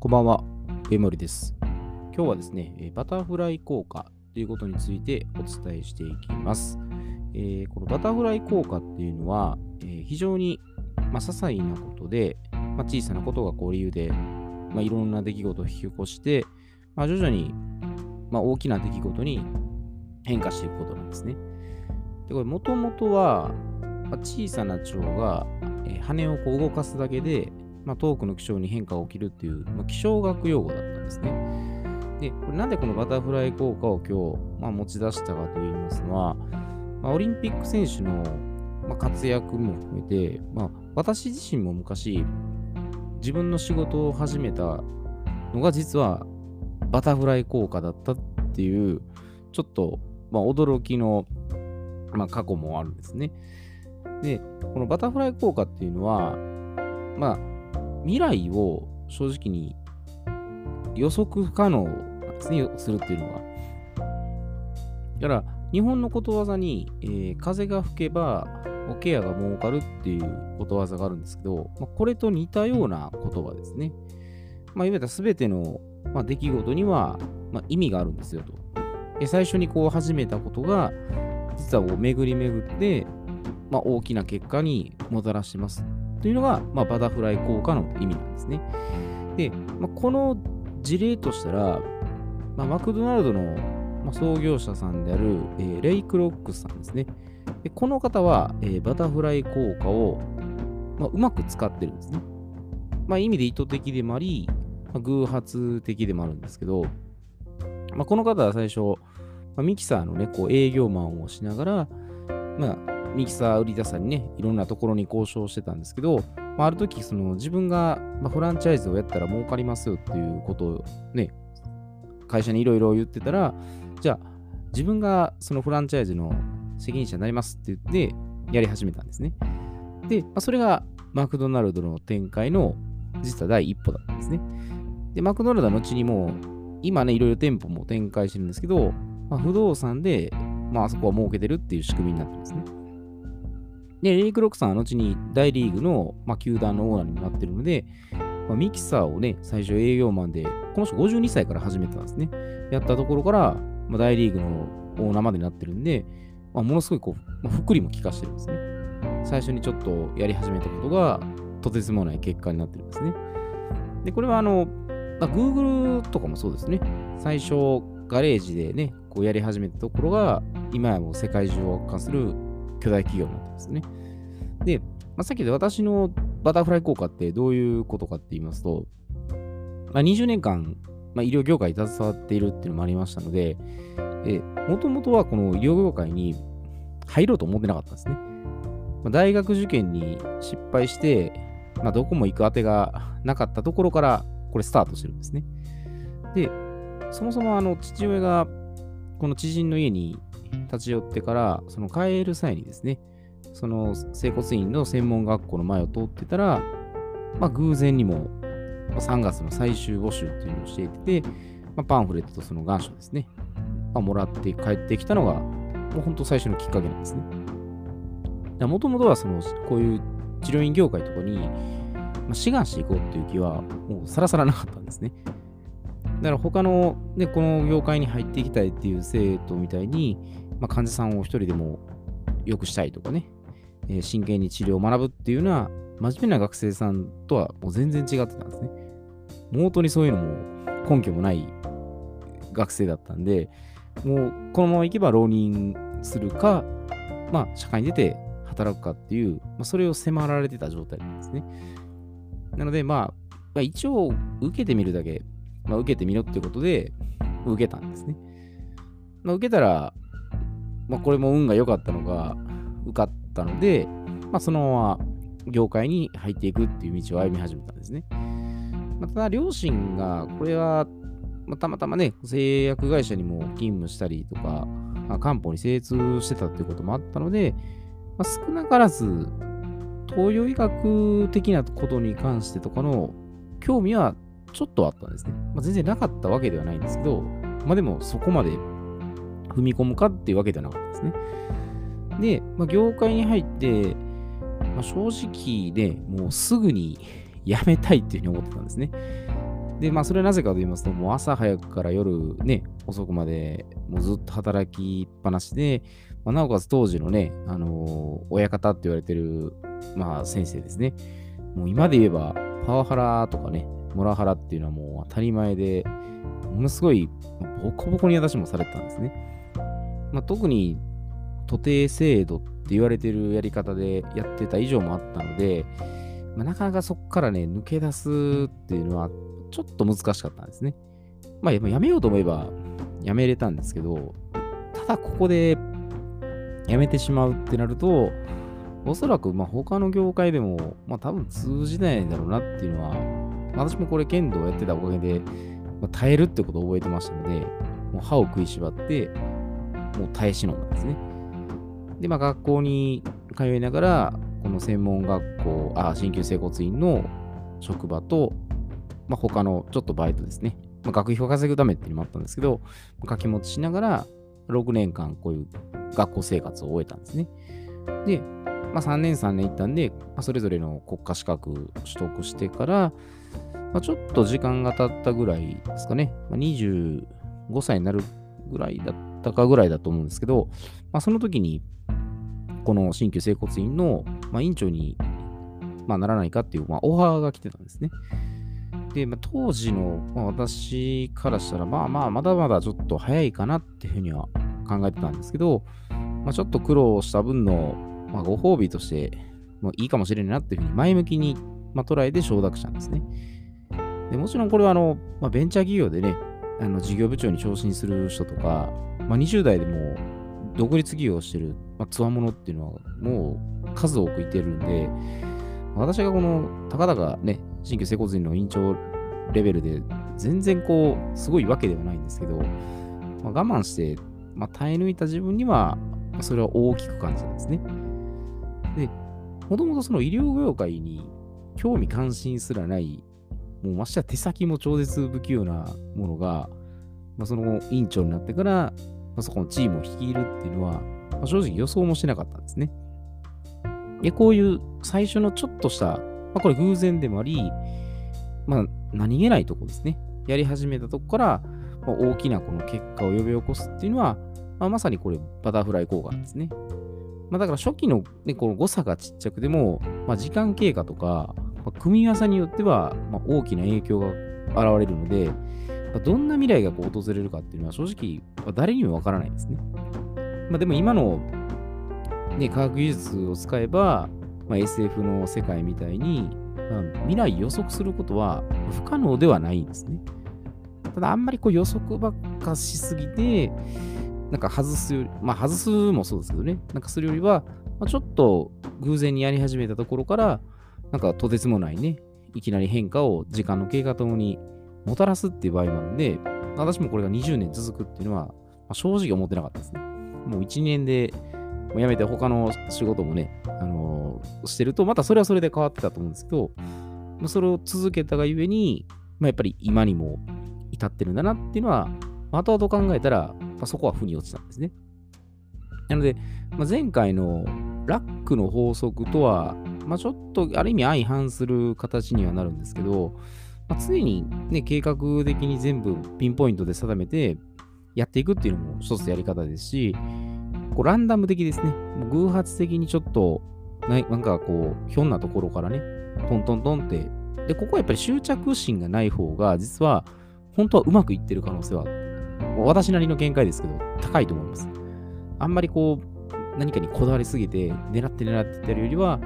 こんばんは、上森です。今日はですね、バタフライ効果ということについてお伝えしていきます。えーこのバタフライ効果っていうのは、えー非常に、まあ、些細なことで、まあ、小さなことがこう理由で、まあ、いろんな出来事を引き起こして、まあ、徐々に、まあ、大きな出来事に変化していくことなんですね。でこれ、もともとは、まあ小さな蝶が、えー羽をこう動かすだけで、まあ、遠くの気象に変化が起きるっていう、まあ、気象学用語だったんですね。で、これなんでこのバタフライ効果を今日、まあ、持ち出したかといいますのは、まあ、オリンピック選手の、まあ、活躍も含めて、まあ、私自身も昔、自分の仕事を始めたのが実はバタフライ効果だったっていう、ちょっと、まあ、驚きの、まあ、過去もあるんですね。で、このバタフライ効果っていうのは、まあ、未来を正直に予測不可能なんです、るっていうのが。だから、日本のことわざに、えー風が吹けば、おケアが儲かるっていうことわざがあるんですけど、まあ、これと似たような言葉ですね。まあ、いわゆる全ての、まあ、出来事には、まあ、意味があるんですよと。で最初にこう始めたことが、実はこう巡り巡って、まあ、大きな結果にもたらします。というのが、まあ、バタフライ効果の意味なんですね。で、まあ、この事例としたら、まあ、マクドナルドの、創業者さんである、えーレイ・クロックスさんですね。でこの方は、えーバタフライ効果を、まあ、うまく使ってるんですね。まあ、意味で意図的でもあり、まあ、偶発的でもあるんですけど、まあ、この方は最初、まあ、ミキサーのね、こう営業マンをしながら、まあ、ミキサー売り出さにね、いろんなところに交渉してたんですけど、まあ、ある時その自分が、まあ、フランチャイズをやったら儲かりますよっていうことをね、会社にいろいろ言ってたら、じゃあ自分がそのフランチャイズの責任者になりますって言ってやり始めたんですね。で、まあ、それがマクドナルドの展開の実は第一歩だったんですね。で、マクドナルドは後にもう今ね、いろいろ店舗も展開してるんですけど、まあ、不動産で、まあ、あそこは儲けてるっていう仕組みになってるんですね。で、レイクロックさんは後に大リーグの、まあ、球団のオーナーにもなってるので、まあ、ミキサーをね、最初営業マンで、この人52歳から始めてたんですね。やったところから、まあ、大リーグのオーナーまでになってるんで、まあ、ものすごいこう、まあ、福利も効かしてるんですね。最初にちょっとやり始めたことが、とてつもない結果になってるんですね。で、これはあの、まあ、Google とかもそうですね。最初、ガレージでね、こうやり始めたところが、今やもう世界中を圧巻する巨大企業になってますね。で、まあ、さっきで私のバタフライ効果ってどういうことかって言いますと、まあ、20年間、まあ、医療業界に携わっているっていうのもありましたので、もともとはこの医療業界に入ろうと思ってなかったんですね。まあ、大学受験に失敗して、まあ、どこも行く当てがなかったところから、これスタートしてるんですね。で、そもそもあの父親がこの知人の家に立ち寄ってから、その帰る際にですね、その整骨院の専門学校の前を通ってたら、まあ、偶然にもま3月の最終募集っていうのをしていて、まあ、パンフレットとその願書ですね、まあ、もらって帰ってきたのが、もう本当最初のきっかけなんですね。もともとはその、こういう治療院業界とかに、まあ、志願していこうっていう気は、もうさらさらなかったんですね。だから他の、ね、この業界に入っていきたいっていう生徒みたいに、まあ、患者さんを一人でも良くしたいとかね、えー真剣に治療を学ぶっていうのは、真面目な学生さんとはもう全然違ってたんですね。もう本当にそういうのも根拠もない学生だったんで、もうこのままいけば浪人するか、まあ社会に出て働くかっていう、まあ、それを迫られてた状態なんですね。なので、まあ、まあ、一応受けてみるだけ、まあ、受けてみろってことで受けたんですね。まあ、受けたら、まあ、これも運が良かったのが受かったので、まあ、そのまま業界に入っていくっていう道を歩み始めたんですね。まあ、ただ、両親が、これは、まあ、たまたまね、製薬会社にも勤務したりとか、まあ、漢方に精通してたっていうこともあったので、まあ、少なからず、東洋医学的なことに関してとかの興味はちょっとあったんですね。まあ、全然なかったわけではないんですけど、まあでもそこまで踏み込むかっていうわけではなかったですね。で、まあ、業界に入って、まあ、正直ね、もうすぐに 辞めたいっていうふうに思ってたんですね。で、まあ、それはなぜかと言いますと、もう朝早くから夜ね、遅くまで、もうずっと働きっぱなしで、まあ、なおかつ当時のね、あのー、親方って言われてる、まあ、先生ですね。もう今で言えば、パワハラとかね、モラハラっていうのはもう当たり前で、ものすごいボコボコに私もされてたんですね。まあ、特に、徒弟制度って言われてるやり方でやってた以上もあったので、まあ、なかなかそこからね、抜け出すっていうのはちょっと難しかったんですね。まあ、やめようと思えばやめれたんですけど、ただここでやめてしまうってなると、おそらくま他の業界でも、まあ、多分通じないだろうなっていうのは、私もこれ剣道やってたおかげで、まあ、耐えるってことを覚えてましたので、もう歯を食いしばって、もう耐え忍んだんですね。で、まあ学校に通いながら、この専門学校、あ、鍼灸整骨院の職場と、まあ、他のちょっとバイトですね。まあ、学費を稼ぐためっていうのもあったんですけど、掛け持ちしながら、6年間こういう学校生活を終えたんですね。で、まあ、3年3年行ったんで、まあ、それぞれの国家資格取得してから、まあ、ちょっと時間が経ったぐらいですかね、まあ、25歳になるぐらいだったかぐらいだと思うんですけど、まあ、その時に、この新旧整骨院の、まあ、院長に、まあ、ならないかっていう、まあ、オファーが来てたんですね。で、まあ、当時の、まあ、私からしたら、まあまあ、まだまだちょっと早いかなっていうふうには考えてたんですけど、まあ、ちょっと苦労した分の、まあ、ご褒美として、もいいかもしれないなっていうふうに前向きに、まあ、捉えて承諾したんですね。でもちろんこれはあの、まあ、ベンチャー企業でね、あの事業部長に昇進する人とか、まあ、20代でも独立企業をしてる、まあ、つわものっていうのはもう数多くいてるんで、私がこのたかだかね、新旧整骨院の院長レベルで全然こう、すごいわけではないんですけど、まあ、我慢して、まあ、耐え抜いた自分には、それは大きく感じたんですね。で、もともとその医療業界に興味関心すらない、もうましては手先も超絶不器用なものが、まあ、その院長になってから、まあ、そこのチームを率いるっていうのは、まあ、正直予想もしなかったんですね。で、こういう最初のちょっとした、まあ、これ偶然でもあり、まあ、何気ないとこですね。やり始めたとこから、まあ、大きなこの結果を呼び起こすっていうのは、まあ、まさにこれバタフライ効果なんですね。まあ、だから初期の、ね、この誤差がちっちゃくても、まあ、時間経過とか、あ、組み合わせによっては、まあ、大きな影響が現れるので、まあ、どんな未来がこう訪れるかっていうのは正直、ま、誰にもわからないですね。まあ、でも今のね、科学技術を使えば、まあ、SF の世界みたいに、ま、未来予測することは不可能ではないんですね。ただ、あんまりこう予測ばっかしすぎて、なんか外すより、まあ外すもそうですけどね、なんかするよりは、まあ、ちょっと偶然にやり始めたところから、なんかとてつもないね、いきなり変化を時間の経過ともにもたらすっていう場合もあるんで、私もこれが20年続くっていうのは、まあ、正直思ってなかったですね。もう1年でもう辞めて他の仕事もね、あのー、してると、またそれはそれで変わってたと思うんですけど、それを続けたがゆえに、まあ、やっぱり今にも至ってるんだなっていうのは、後々考えたら、まあ、そこは腑に落ちたんですね。なので、まあ、前回のラックの法則とは、まあ、ちょっとある意味相反する形にはなるんですけど、まあ、常に、ね、計画的に全部ピンポイントで定めてやっていくっていうのも一つやり方ですし、こうランダム的ですね。偶発的にちょっと、なんかこう、ひょんなところからね、トントントンって。で、ここはやっぱり執着心がない方が、実は、本当はうまくいってる可能性は、私なりの見解ですけど、高いと思います。あんまりこう、何かにこだわりすぎて、狙って狙ってってるよりは、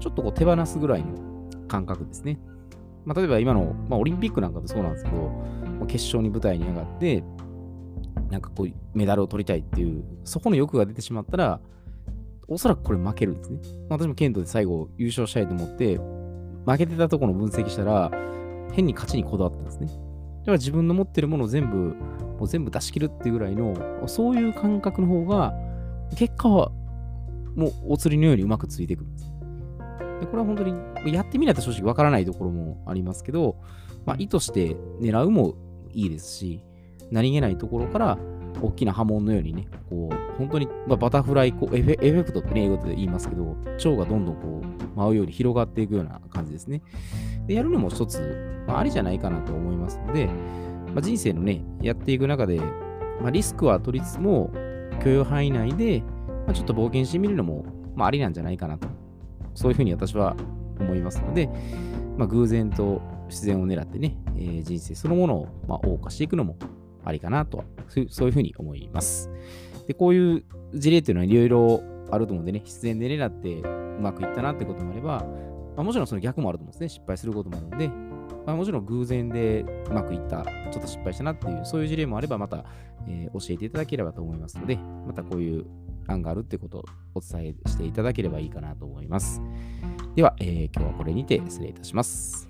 ちょっとこう手放すぐらいの感覚ですね。まあ、例えば今の、まあ、オリンピックなんかでそうなんですけど、まあ決勝に舞台に上がって、なんかこう、メダルを取りたいっていう、そこの欲が出てしまったら、おそらくこれ負けるんですね。まあ私も剣道で最後優勝したいと思って、負けてたところの分析したら、変に勝ちにこだわったんですね。だから自分の持ってるものを全部、もう全部出し切るっていうぐらいの、そういう感覚の方が、結果はもうお釣りのようにうまくついていくんです。でこれは本当にやってみないと正直わからないところもありますけど、まあ、意図して狙うもいいですし、何気ないところから大きな波紋のようにね、こう、本当に、まあ、バタフライこうエフェ、クトってね、英語で言いますけど、蝶がどんどんこう、舞うように広がっていくような感じですね。で、やるのも一つ、まあ、ありじゃないかなと思いますので、まあ、人生のね、やっていく中で、まあ、リスクは取りつつも、許容範囲内で、まあ、ちょっと冒険してみるのも、まあ、ありなんじゃないかなと。そういうふうに私は思いますので、まあ、偶然と自然を狙ってね、えー、人生そのものを、まあ、謳歌していくのもありかなとそういうふうに思います。で、こういう事例っていうのはいろいろあると思うんでね、必然で狙ってうまくいったなってこともあれば、まあ、もちろんその逆もあると思うんですね。失敗することもあるので、まあ、もちろん偶然でうまくいった、ちょっと失敗したなっていう、そういう事例もあれば、また、えー、教えていただければと思いますので、またこういう案があるってことをお伝えしていただければいいかなと思います。では、えー、今日はこれにて失礼いたします。